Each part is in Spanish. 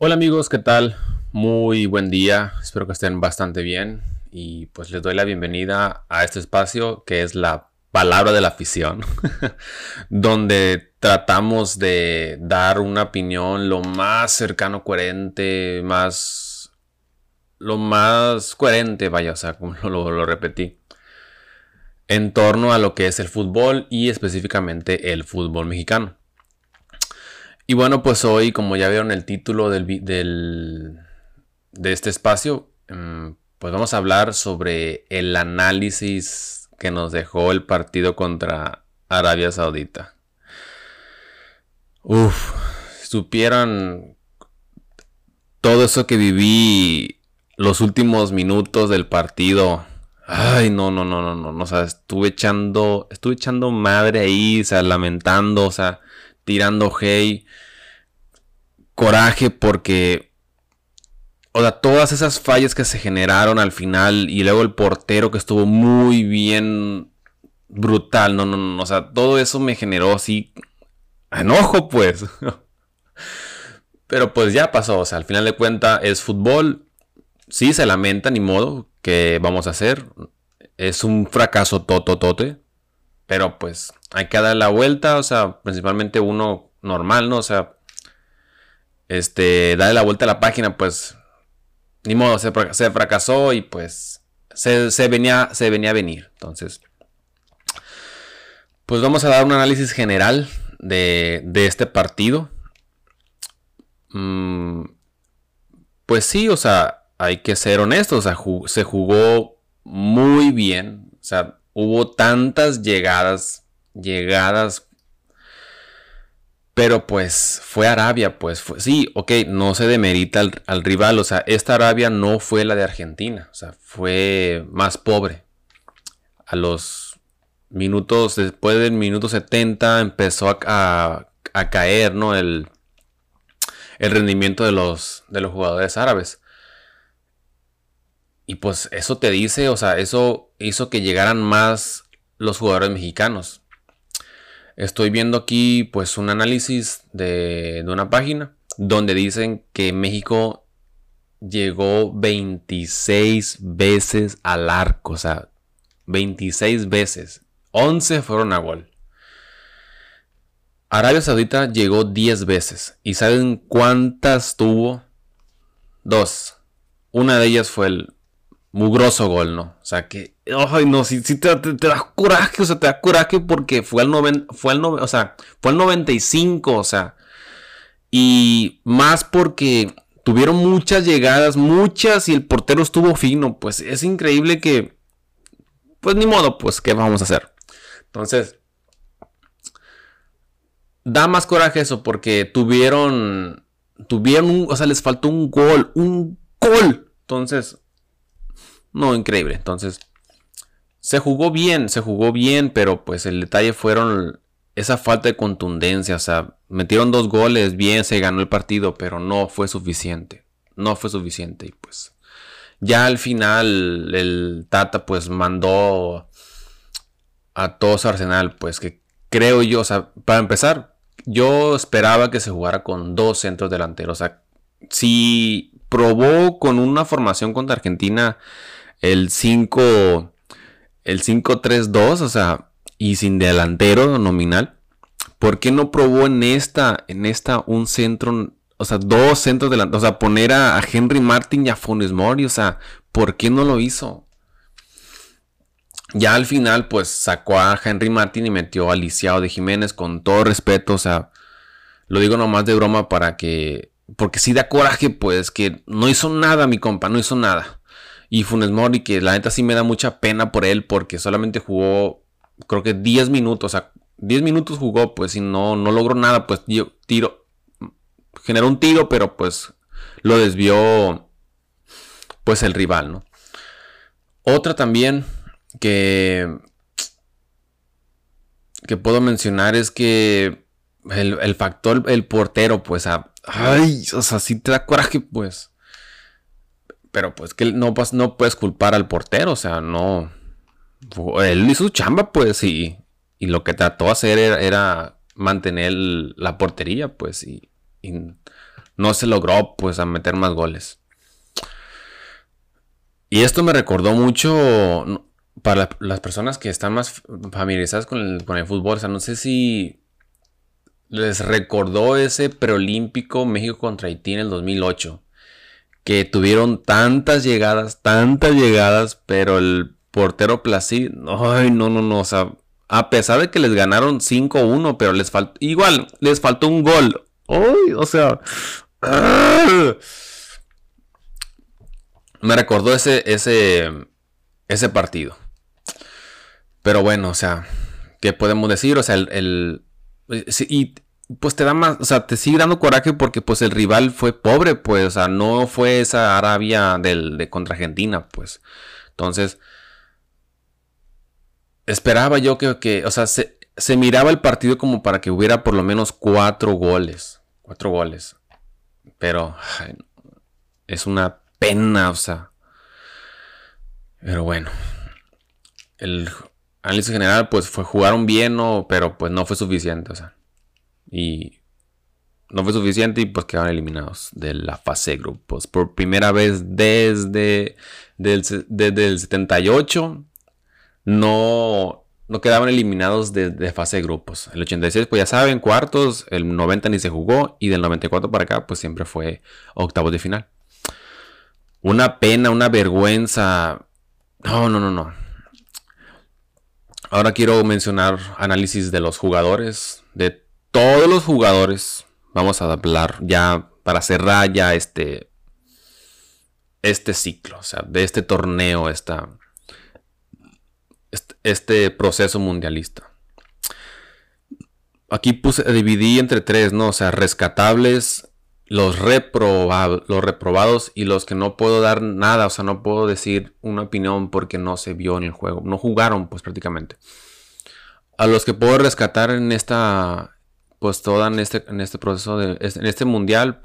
Hola amigos, ¿qué tal? Muy buen día, espero que estén bastante bien y pues les doy la bienvenida a este espacio que es la palabra de la afición, donde tratamos de dar una opinión lo más cercano, coherente, más... lo más coherente, vaya, o sea, como lo, lo repetí, en torno a lo que es el fútbol y específicamente el fútbol mexicano. Y bueno, pues hoy, como ya vieron el título del, de este espacio, mm, pues vamos a hablar sobre el análisis que nos dejó el partido contra Arabia Saudita. Uf, supieran todo eso que viví los últimos minutos del partido. Ay, no, no, no, no, no, no, o sea, estuve echando, estuve echando madre ahí, o sea, lamentando, o sea, tirando hey, coraje porque, o sea, todas esas fallas que se generaron al final y luego el portero que estuvo muy bien brutal, no, no, no, o sea, todo eso me generó así enojo, pues. Pero pues ya pasó, o sea, al final de cuentas es fútbol, sí se lamenta, ni modo, que vamos a hacer? Es un fracaso tototote. Pero pues hay que dar la vuelta, o sea, principalmente uno normal, ¿no? O sea, este, darle la vuelta a la página, pues, ni modo, se, fracasó y pues se, venía, se venía a venir. Entonces, pues vamos a dar un análisis general de, este partido. Mm, pues sí, o sea, hay que ser honestos, o sea, se jugó muy bien, o sea, hubo tantas llegadas, llegadas. Pero pues fue Arabia, pues sí, ok, no se demerita al, rival, o sea, esta Arabia no fue la de Argentina, o sea, fue más pobre. A los minutos, después del minuto 70 empezó a, caer, ¿no? El, el rendimiento de los, de los jugadores árabes. Y pues eso te dice, o sea, eso hizo que llegaran más los jugadores mexicanos. Estoy viendo aquí pues un análisis de, una página donde dicen que México llegó 26 veces al arco, o sea, 26 veces. 11 fueron a gol. Arabia Saudita llegó 10 veces. ¿Y saben cuántas tuvo? Dos. Una de ellas fue el mugroso gol, ¿no? O sea que, ay, no, si, te, da coraje, o sea, te da coraje porque fue al, noven, fue al, o sea, fue al 95, o sea, y más porque tuvieron muchas llegadas, muchas, y el portero estuvo fino, pues es increíble que, pues ni modo, pues, ¿qué vamos a hacer? Entonces, da más coraje eso porque tuvieron, tuvieron, un, o sea, les faltó un gol, un gol. Entonces, no, increíble. Entonces, se jugó bien, se jugó bien, pero pues el detalle fueron esa falta de contundencia. O sea, metieron dos goles, bien, se ganó el partido, pero no fue suficiente. No fue suficiente. Y pues, ya al final, el Tata pues mandó a todos Arsenal, pues que creo yo, o sea, para empezar, yo esperaba que se jugara con dos centros delanteros. O sea, si probó con una formación contra Argentina el 5 el 5-3-2, o sea, y sin delantero nominal. ¿Por qué no probó en esta en esta un centro, o sea, dos centros delanteros, o sea, poner a, Henry Martin y a Funes Mori, o sea, ¿por qué no lo hizo? Ya al final, pues sacó a Henry Martin y metió a Lisiao de Jiménez con todo respeto, o sea, lo digo nomás de broma para que, porque si da coraje, pues que no hizo nada, mi compa, no hizo nada. Y Funes Mori, que la neta sí me da mucha pena por él, porque solamente jugó, creo que 10 minutos, o sea, 10 minutos jugó, pues, y no, no logró nada, pues, yo, tiro, generó un tiro, pero pues lo desvió, pues, el rival, ¿no? Otra también que, que puedo mencionar es que el, factor, el portero, pues, ay, o sea, sí te da coraje, pues. Pero pues que no, no puedes culpar al portero, o sea, no. Él hizo su chamba, pues, y, y lo que trató de hacer era, mantener la portería, pues, y, no se logró pues a meter más goles. Y esto me recordó mucho para las personas que están más familiarizadas con el, con el fútbol. O sea, no sé si les recordó ese preolímpico México contra Haití en el 2008. Que tuvieron tantas llegadas, tantas llegadas, pero el portero Placid, ay, no, no, no, o sea, a pesar de que les ganaron 5-1, pero les faltó, igual, les faltó un gol. Ay, o sea, ¡ah! me recordó ese, ese, ese partido. Pero bueno, o sea, ¿qué podemos decir? O sea, el, y pues te da más, o sea, te sigue dando coraje porque pues el rival fue pobre, pues, o sea, no fue esa Arabia del, de contra Argentina, pues. Entonces, esperaba yo que, que o sea, se, miraba el partido como para que hubiera por lo menos cuatro goles, cuatro goles. Pero es una pena, o sea. Pero bueno, el análisis general, pues fue, jugaron bien, ¿no? pero pues no fue suficiente, o sea. Y no fue suficiente y pues quedaron eliminados de la fase de grupos. Por primera vez desde, desde, el 78 no, no quedaban eliminados de, fase de grupos. El 86 pues ya saben, cuartos, el 90 ni se jugó y del 94 para acá pues siempre fue octavos de final. Una pena, una vergüenza. No, no, no, no. Ahora quiero mencionar análisis de los jugadores, de todos los jugadores. Vamos a hablar ya para cerrar ya este este ciclo, o sea, de este torneo, esta, este, proceso mundialista. Aquí puse, dividí entre tres, ¿no? O sea, rescatables, los, los reprobados y los que no puedo dar nada, o sea, no puedo decir una opinión porque no se vio en el juego, no jugaron pues prácticamente. A los que puedo rescatar en esta, pues toda en este, en este proceso, de, en este mundial,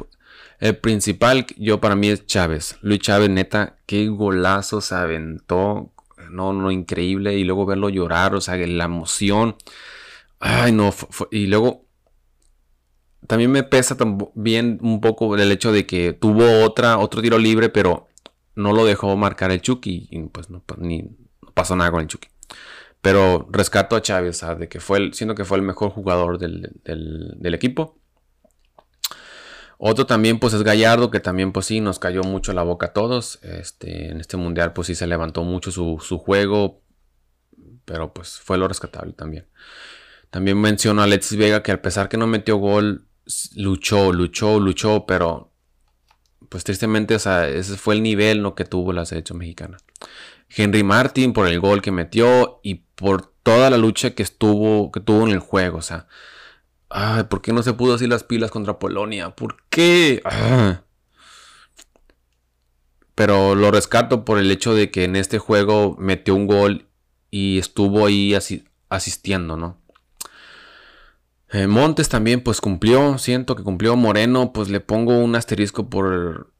el principal yo para mí es Chávez. Luis Chávez, neta, qué golazo se aventó, no, no, increíble, y luego verlo llorar, o sea, la emoción. Ay, no, y luego también me pesa también un poco el hecho de que tuvo otra, otro tiro libre, pero no lo dejó marcar el Chucky. Y pues no, ni, pasó nada con el Chucky. Pero rescato a Chávez, de que fue el, que fue el mejor jugador del, equipo. Otro también pues es Gallardo, que también pues sí nos cayó mucho la boca a todos. Este, en este mundial pues sí se levantó mucho su, su juego, pero pues fue lo rescatable también. También menciono a Alexis Vega que a pesar que no metió gol, luchó, luchó, luchó, pero pues tristemente, o sea, ese fue el nivel que tuvo la selección mexicana. Henry Martin por el gol que metió y por toda la lucha que estuvo, que tuvo en el juego, o sea, ay, ¿por qué no se pudo así las pilas contra Polonia? ¿Por qué? Ah. Pero lo rescato por el hecho de que en este juego metió un gol y estuvo ahí asistiendo, ¿no? Eh, Montes también pues cumplió, siento que cumplió. Moreno pues le pongo un asterisco por...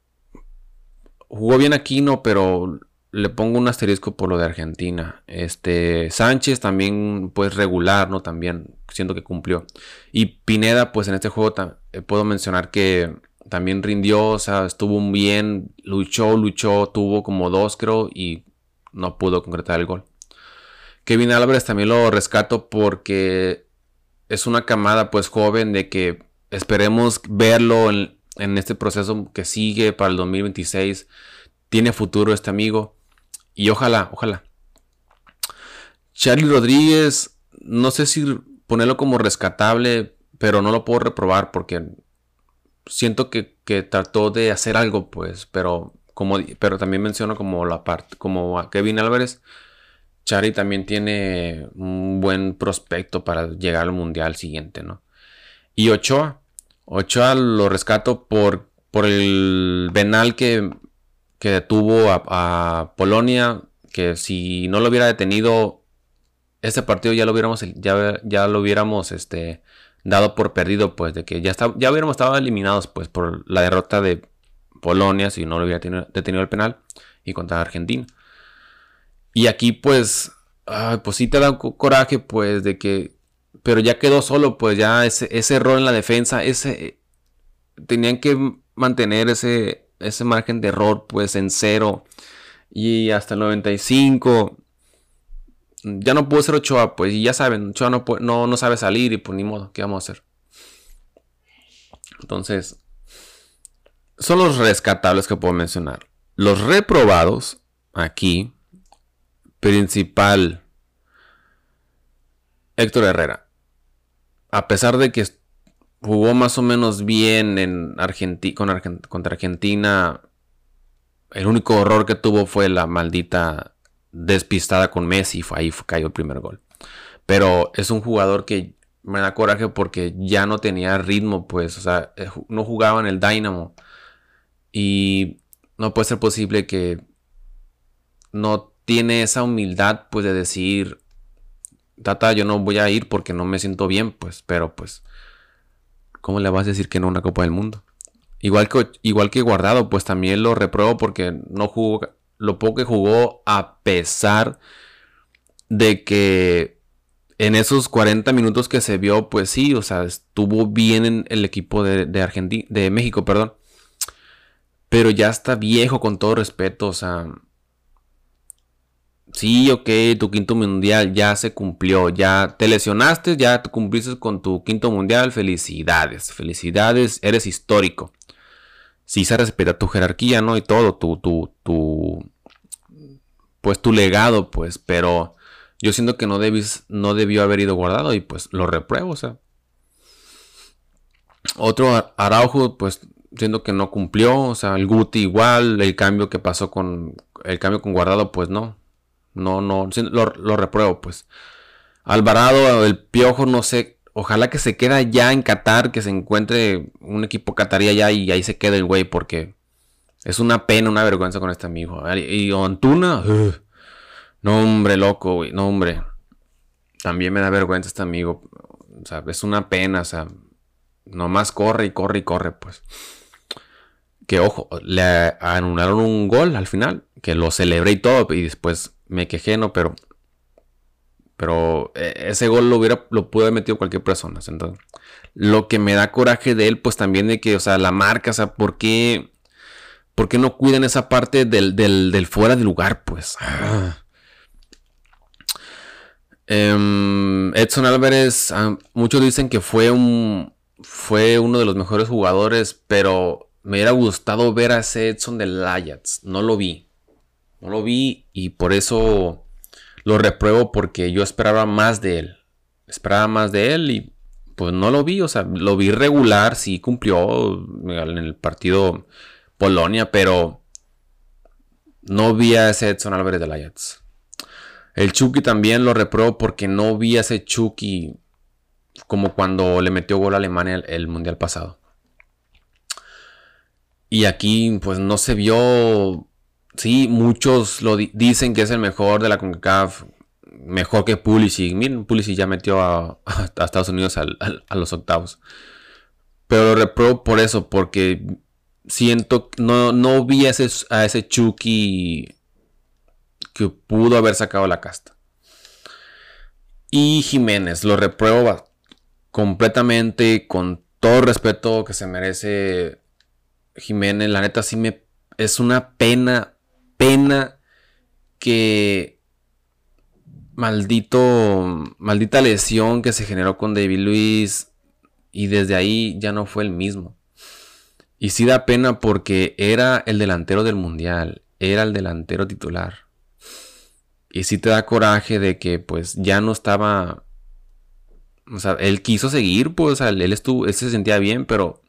Jugó bien Aquino, pero le pongo un asterisco por lo de Argentina. Este Sánchez también pues regular, ¿no? También siento que cumplió. Y Pineda pues en este juego eh, puedo mencionar que también rindió, o sea, estuvo bien, luchó, luchó, tuvo como dos creo y no pudo concretar el gol. Kevin Álvarez también lo rescato porque es una camada pues joven de que esperemos verlo en, este proceso que sigue para el 2026. Tiene futuro este amigo. Y ojalá, ojalá. Charlie Rodríguez, no sé si ponerlo como rescatable, pero no lo puedo reprobar porque siento que, trató de hacer algo, pues, pero, como, pero también menciono como la parte, como a Kevin Álvarez, Chari también tiene un buen prospecto para llegar al mundial siguiente, ¿no? Y Ochoa. Ochoa lo rescato por, por el venal que, que detuvo a, Polonia. Que si no lo hubiera detenido, este partido ya lo hubiéramos, ya, ya lo hubiéramos este, dado por perdido, pues, de que ya, está, ya hubiéramos estado eliminados, pues, por la derrota de Polonia, si no lo hubiera detenido el penal, y contra Argentina. Y aquí pues, pues sí te da coraje pues de que, pero ya quedó solo, pues ya ese, ese error en la defensa, ese, tenían que mantener ese, ese margen de error pues en cero y hasta el 95 ya no pudo ser Ochoa, pues y ya saben, Ochoa no, no, no sabe salir y pues ni modo, ¿qué vamos a hacer? Entonces, son los rescatables que puedo mencionar. Los reprobados, aquí, principal, Héctor Herrera. A pesar de que jugó más o menos bien en contra Argentina, el único horror que tuvo fue la maldita despistada con Messi. Fue ahí cayó el primer gol. Pero es un jugador que me da coraje porque ya no tenía ritmo, pues, o sea, eh, no jugaba en el Dynamo. Y no puede ser posible que no tiene esa humildad, pues, de decir, Tata, yo no voy a ir porque no me siento bien, pues, pero pues, ¿cómo le vas a decir que no una Copa del Mundo? Igual que, igual que Guardado, pues también lo repruebo porque no jugó, lo poco que jugó a pesar de que en esos 40 minutos que se vio, pues sí, o sea, estuvo bien en el equipo de, de México, perdón. Pero ya está viejo con todo respeto, o sea, sí, ok, tu quinto mundial ya se cumplió, ya te lesionaste, ya te cumpliste con tu quinto mundial, felicidades, felicidades, eres histórico. Sí se respeta tu jerarquía, ¿no? Y todo, tu, tu, tu, pues tu legado, pues, pero yo siento que no, no debió haber ido guardado y pues lo repruebo, o sea. Otro Araujo, pues siento que no cumplió, o sea, el Guti igual, el cambio que pasó con el cambio con guardado, pues no, no, no, lo, repruebo, pues. Alvarado, el Piojo, no sé. Ojalá que se quede ya en Qatar, que se encuentre un equipo catarí allá y ahí se quede el güey, porque es una pena, una vergüenza con este amigo. Y Antuna, no hombre, loco, güey, no hombre. También me da vergüenza este amigo. O sea, es una pena, o sea, nomás corre y corre y corre, pues. Que ojo, le anularon un gol al final, que lo celebré y todo, y después me quejé, ¿no? Pero, pero eh, ese gol lo hubiera, lo pudo haber metido cualquier persona. Entonces, lo que me da coraje de él, pues también de que, o sea, la marca, o sea, ¿por qué, por qué no cuidan esa parte del, del, fuera de lugar, pues? Em, Edson Álvarez, ah, muchos dicen que fue un, fue uno de los mejores jugadores, pero me hubiera gustado ver a ese Edson del Ajax. No lo vi. No lo vi y por eso lo repruebo porque yo esperaba más de él. Esperaba más de él y pues no lo vi. O sea, lo vi regular, sí cumplió en el partido Polonia, pero no vi a ese Edson Álvarez del Ajax. El Chucky también lo repruebo porque no vi a ese Chucky como cuando le metió gol a Alemania el Mundial pasado. Y aquí pues no se vio sí, muchos lo dicen que es el mejor de la CONCACAF, mejor que Pulisic. Miren, Pulisic ya metió a, Estados Unidos a los octavos. Pero lo repruebo por eso, porque siento, no, no vi a ese, a ese Chucky que pudo haber sacado la casta. Y Jiménez, lo repruebo completamente, con todo respeto que se merece Jiménez. La neta sí me es una pena pena que maldito, maldita lesión que se generó con David Luis y desde ahí ya no fue el mismo. Y sí da pena porque era el delantero del mundial, era el delantero titular. Y sí te da coraje de que pues ya no estaba... O sea, él quiso seguir, pues, él estuvo, él se sentía bien, pero...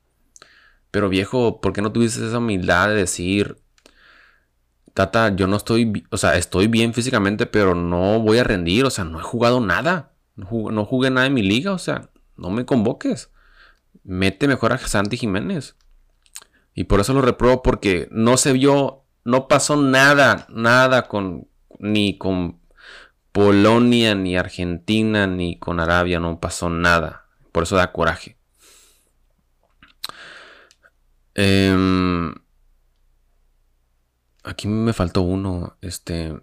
Pero viejo, ¿por qué no tuviste esa humildad de decir, Tata, yo no estoy, o sea, estoy bien físicamente, pero no voy a rendir, o sea, no he jugado nada. No jugué, nada en mi liga, o sea, no me convoques. Mete mejor a Santi Jiménez. Y por eso lo repruebo, porque no se vio, no pasó nada, nada con, ni con Polonia, ni Argentina, ni con Arabia, no pasó nada. Por eso da coraje. Eh, Aquí me faltó uno. Este.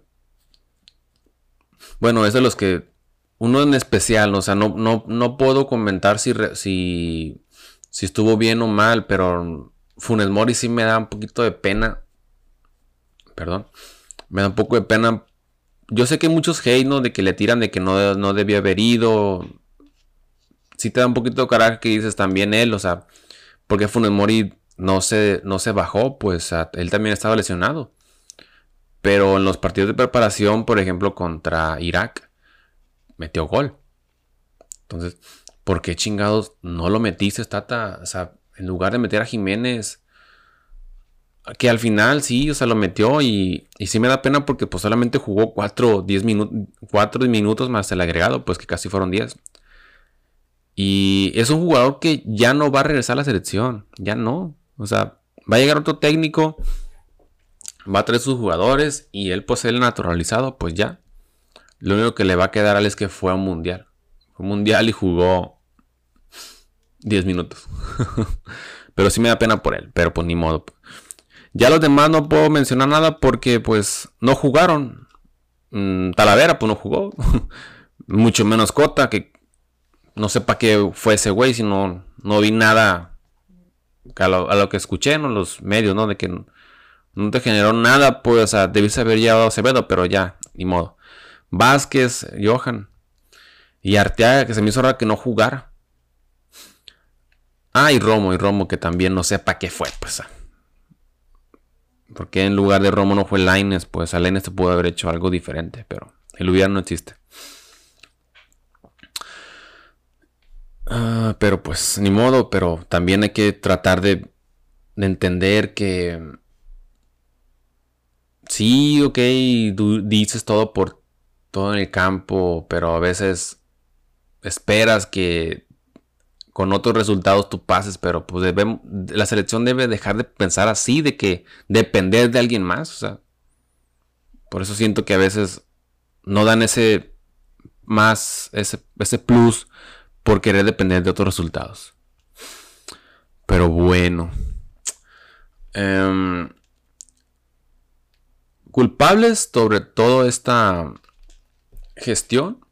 Bueno, es de los que. Uno en especial. O sea, no, no, no puedo comentar si, si, si estuvo bien o mal. Pero Funes Mori sí me da un poquito de pena. Perdón. Me da un poco de pena. Yo sé que hay muchos hate, ¿no? De que le tiran de que no, no debía haber ido. Sí te da un poquito de coraje que dices también él, o sea, porque Funes Mori no se, no se bajó, pues él también estaba lesionado. Pero en los partidos de preparación, por ejemplo, contra Irak, metió gol. Entonces, ¿por qué chingados no lo metiste, Tata? O sea, en lugar de meter a Jiménez, que al final sí, o sea, lo metió y, y sí me da pena porque pues solamente jugó 4 10 minutos, 4 minutos más el agregado, pues que casi fueron 10. Y es un jugador que ya no va a regresar a la selección, ya no. O sea, va a llegar otro técnico, va a traer sus jugadores y él pues el naturalizado, pues ya. Lo único que le va a quedar a él es que fue a un mundial. Fue un mundial y jugó 10 minutos. pero sí me da pena por él, pero pues ni modo. Ya los demás no puedo mencionar nada porque pues no jugaron. Mm, Talavera pues no jugó. Mucho menos Cota, que no sé para qué fue ese güey, si no, no vi nada a lo, que escuché en los medios, ¿no? De que no, te generó nada, pues, o debiste haber llevado a Acevedo, pero ya, ni modo. Vázquez, Johan y Arteaga, que se me hizo raro que no jugara. Ah, y Romo, y Romo, que también no sé para qué fue, pues. Ah. Porque en lugar de Romo no fue Laines, pues a Laines se pudo haber hecho algo diferente, pero el hubiera no existe. Ah, pero pues ni modo, pero también hay que tratar de, entender que sí, ok, dices todo por todo en el campo, pero a veces esperas que con otros resultados tú pases, pero pues debe, la selección debe dejar de pensar así, de que depender de alguien más, por eso siento que a veces no dan ese más, ese, ese plus por querer depender de otros resultados. Pero bueno. Em, culpables sobre todo esta gestión.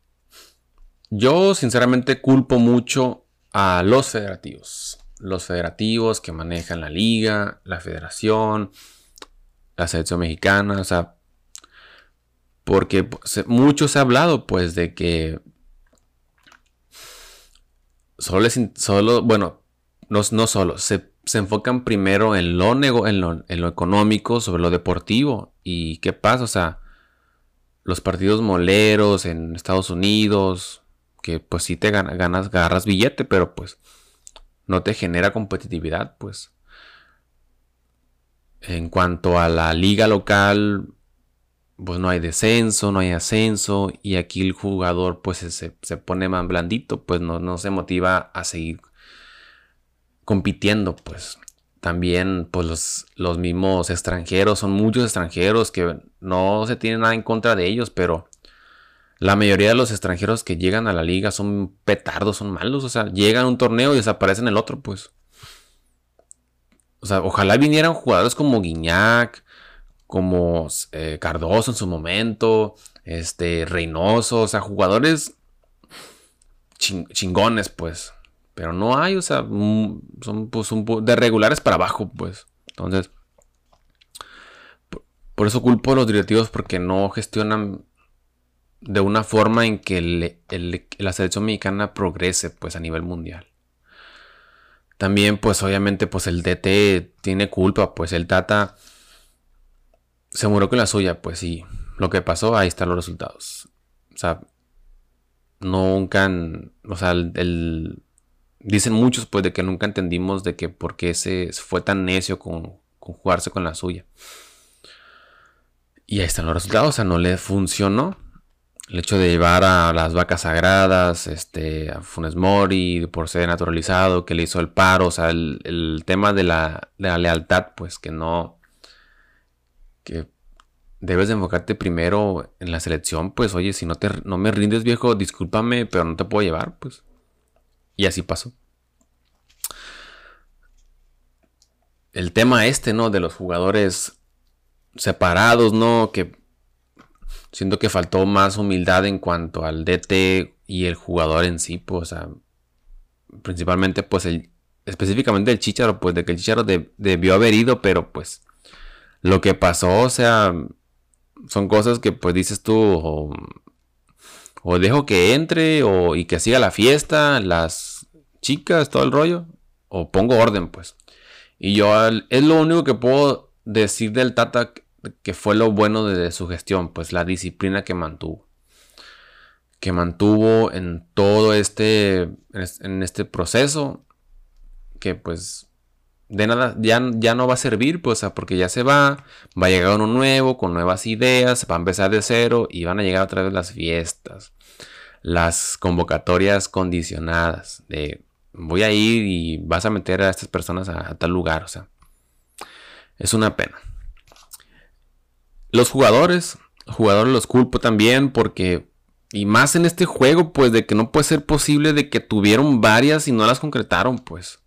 Yo sinceramente culpo mucho a los federativos. Los federativos que manejan la liga, la federación, la selección mexicana. O sea, porque mucho se ha hablado pues de que solo, solo bueno, no, no solo, se, enfocan primero en lo, en, lo, en lo económico sobre lo deportivo. ¿Y qué pasa? O sea, los partidos moleros en Estados Unidos, que pues sí te ganas, ganas, agarras billete, pero pues no te genera competitividad, pues. En cuanto a la liga local, pues no hay descenso, no hay ascenso y aquí el jugador pues se, pone más blandito, pues no, no, se motiva a seguir compitiendo, pues también pues los, los, mismos extranjeros, son muchos extranjeros que no se tiene nada en contra de ellos, pero la mayoría de los extranjeros que llegan a la liga son petardos, son malos, o sea, llegan a un torneo y desaparecen el otro, pues. O sea, ojalá vinieran jugadores como Guiñac, como eh, Cardoso en su momento, este, Reynoso, o sea, jugadores chingones, pues. Pero no hay, o sea, mm, son pues, de regulares para abajo, pues. Entonces, por, eso culpo a los directivos porque no gestionan de una forma en que la selección mexicana progrese, pues, a nivel mundial. También, pues, obviamente, pues, el DT tiene culpa, pues, el Tata se murió con la suya, pues sí. Lo que pasó, ahí están los resultados. O sea, nunca, o sea, el, dicen muchos pues de que nunca entendimos de que por qué se fue tan necio con, jugarse con la suya. Y ahí están los resultados, o sea, no le funcionó. El hecho de llevar a las vacas sagradas, este, a Funes Mori, por ser naturalizado, que le hizo el paro, o sea, el, el tema de la, de la lealtad, pues que no, que debes de enfocarte primero en la selección, pues oye, si no, te, no me rindes viejo, discúlpame, pero no te puedo llevar, pues. Y así pasó. El tema este, ¿no? De los jugadores separados, ¿no? Que siento que faltó más humildad en cuanto al DT y el jugador en sí, pues, o sea, principalmente, pues, el, específicamente el Chicharo, pues de que el Chicharo debió haber ido, pero pues lo que pasó, o sea, son cosas que pues dices tú, o, dejo que entre, o y que siga la fiesta, las chicas, todo el rollo, o pongo orden, pues. Y yo, es lo único que puedo decir del Tata que fue lo bueno de su gestión, pues la disciplina que mantuvo. Que mantuvo en todo este, en este proceso, que pues de nada, ya, ya no va a servir, pues, porque ya se va, va a llegar uno nuevo, con nuevas ideas, va a empezar de cero y van a llegar otra vez las fiestas, las convocatorias condicionadas, de voy a ir y vas a meter a estas personas a, tal lugar, o sea, es una pena. Los jugadores, jugadores los culpo también porque, y más en este juego, pues, de que no puede ser posible de que tuvieron varias y no las concretaron, pues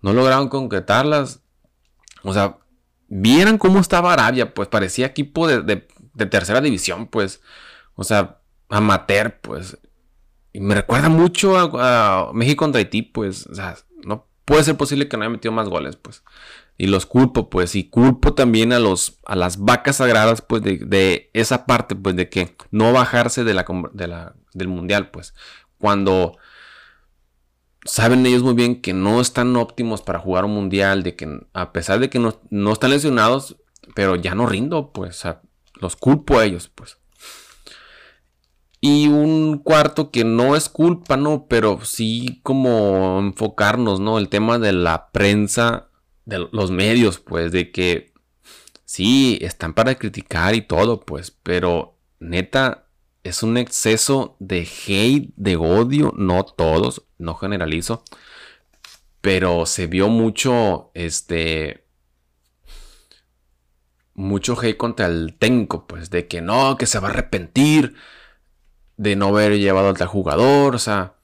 no lograron concretarlas. O sea, vieran cómo estaba Arabia, pues parecía equipo de, tercera división, pues. O sea, amateur, pues. Y me recuerda mucho a, México contra Haití, pues. O sea, no puede ser posible que no haya metido más goles, pues. Y los culpo, pues. Y culpo también a, los, a las vacas sagradas, pues, de, esa parte, pues, de que no bajarse de la, de la, del mundial, pues. Cuando saben ellos muy bien que no están óptimos para jugar un mundial, de que a pesar de que no, están lesionados, pero ya no rindo, pues los culpo a ellos, pues. Y un cuarto que no es culpa, ¿no? Pero sí como enfocarnos, ¿no? El tema de la prensa, de los medios, pues, de que sí, están para criticar y todo, pues, pero neta, es un exceso de hate, de odio, no todos, no generalizo, pero se vio mucho, este, mucho hate contra el técnico, pues, de que no, que se va a arrepentir de no haber llevado al tal jugador, o sea,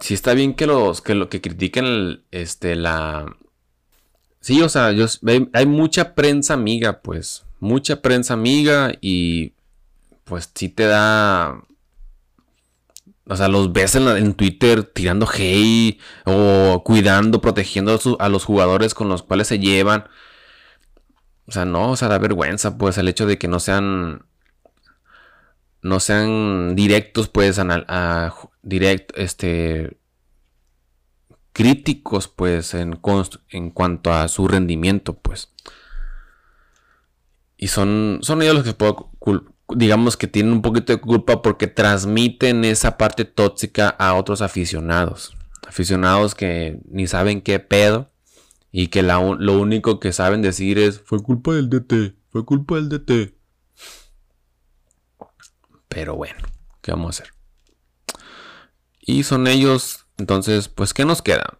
sí está bien que los, que lo que critiquen, este, la, sí, o sea, hay mucha prensa amiga, pues, mucha prensa amiga y pues sí te da... O sea, los ves en, Twitter tirando hey o cuidando, protegiendo a, los jugadores con los cuales se llevan. O sea, no, o sea, da vergüenza, pues, el hecho de que no sean. No sean directos, pues, a, direct, este. Críticos, pues, en, en cuanto a su rendimiento, pues. Y son, son ellos los que puedo digamos que tienen un poquito de culpa porque transmiten esa parte tóxica a otros aficionados. Aficionados que ni saben qué pedo y que lo único que saben decir es fue culpa del DT, fue culpa del DT. Pero bueno, ¿qué vamos a hacer? Y son ellos, entonces, pues, ¿qué nos queda?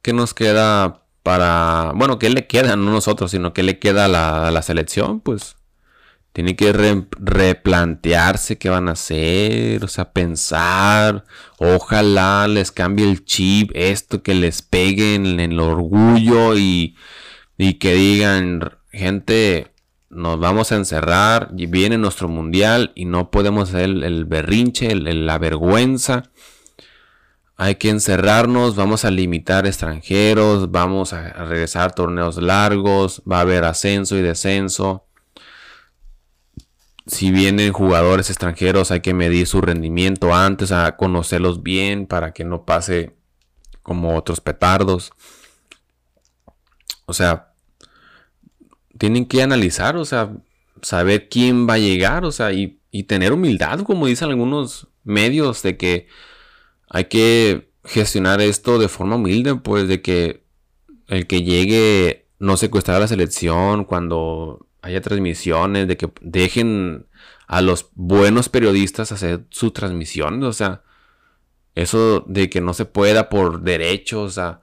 ¿Qué nos queda para, bueno, qué le queda, no nosotros, sino qué le queda a la selección? Pues tiene que replantearse qué van a hacer, o sea, pensar, ojalá les cambie el chip, esto que les pegue en el orgullo y, que digan, gente, nos vamos a encerrar, y viene nuestro mundial y no podemos hacer el, berrinche, la vergüenza. Hay que encerrarnos, vamos a limitar extranjeros, vamos a regresar torneos largos, va a haber ascenso y descenso si vienen jugadores extranjeros hay que medir su rendimiento antes, a conocerlos bien para que no pase como otros petardos. O sea, tienen que analizar, o sea, saber quién va a llegar, o sea, y, y tener humildad, como dicen algunos medios, de que hay que gestionar esto de forma humilde, pues de que el que llegue no secuestrar a la selección cuando haya transmisiones, de que dejen a los buenos periodistas hacer su transmisión, o sea, eso de que no se pueda por derechos, o sea,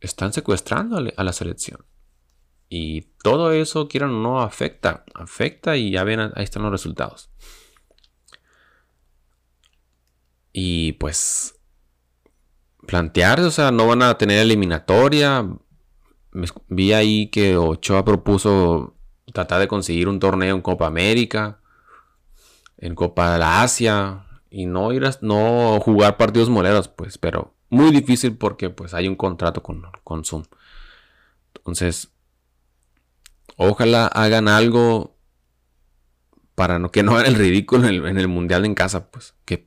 están secuestrando a la selección. Y todo eso, quieran o no, afecta, afecta y ya ven, ahí están los resultados. Y pues plantear, o sea, no van a tener eliminatoria. Vi ahí que Ochoa propuso tratar de conseguir un torneo en Copa América, en Copa de la Asia, y no ir a, no jugar partidos moleros, pues, pero muy difícil porque pues hay un contrato con, con Zoom. Entonces, ojalá hagan algo para que no hagan el ridículo en el, mundial en casa, pues que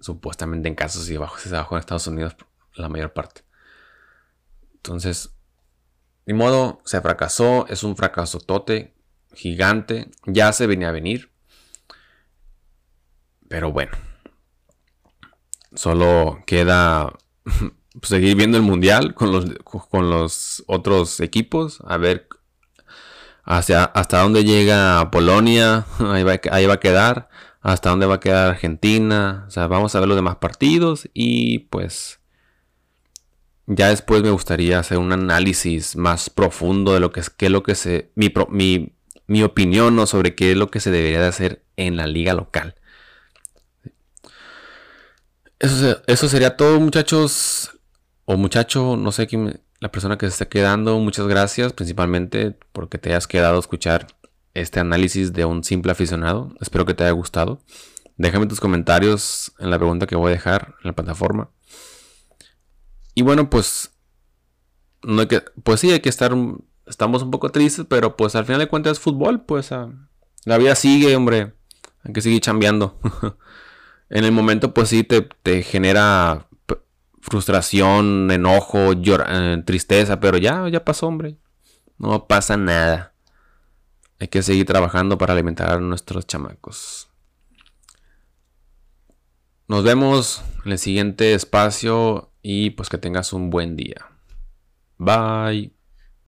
supuestamente en casa si bajo, se bajó en Estados Unidos la mayor parte. Entonces, ni modo, se fracasó, es un fracaso tote, gigante, ya se venía a venir. Pero bueno, solo queda seguir viendo el mundial con los, con los otros equipos, a ver hacia, hasta dónde llega Polonia, ahí va, ahí va a quedar, hasta dónde va a quedar Argentina, o sea, vamos a ver los demás partidos y pues ya después me gustaría hacer un análisis más profundo de lo que es, qué es lo que se, mi, mi, mi opinión sobre qué es lo que se debería de hacer en la liga local. Eso, sería todo, muchachos. O muchacho, no sé quién, la persona que se está quedando. Muchas gracias, principalmente porque te hayas quedado a escuchar este análisis de un simple aficionado. Espero que te haya gustado. Déjame tus comentarios en la pregunta que voy a dejar en la plataforma. Y bueno, pues. No hay que, pues sí, hay que estar. Estamos un poco tristes, pero pues al final de cuentas fútbol. Pues ah, la vida sigue, hombre. Hay que seguir chambeando. en el momento pues sí te, genera frustración, enojo, eh, tristeza, pero ya, ya pasó, hombre. No pasa nada. Hay que seguir trabajando para alimentar a nuestros chamacos. Nos vemos en el siguiente espacio y pues que tengas un buen día. Bye.